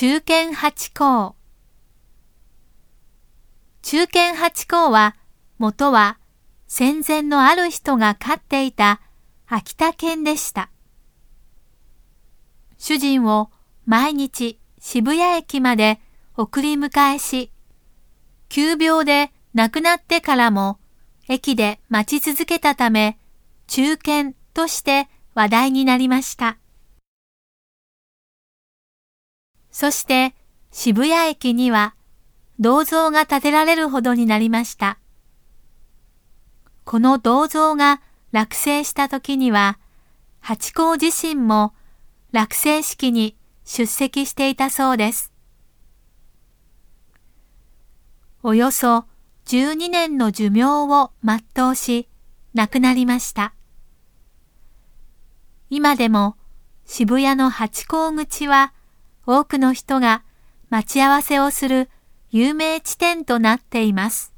中堅八甲中堅八甲は元は戦前のある人が飼っていた秋田犬でした。主人を毎日渋谷駅まで送り迎えし、急病で亡くなってからも駅で待ち続けたため、中堅として話題になりました。そして渋谷駅には銅像が建てられるほどになりました。この銅像が落成した時には、八甲自身も落成式に出席していたそうです。およそ12年の寿命を全うし、亡くなりました。今でも渋谷の八甲口は多くの人が待ち合わせをする有名地点となっています。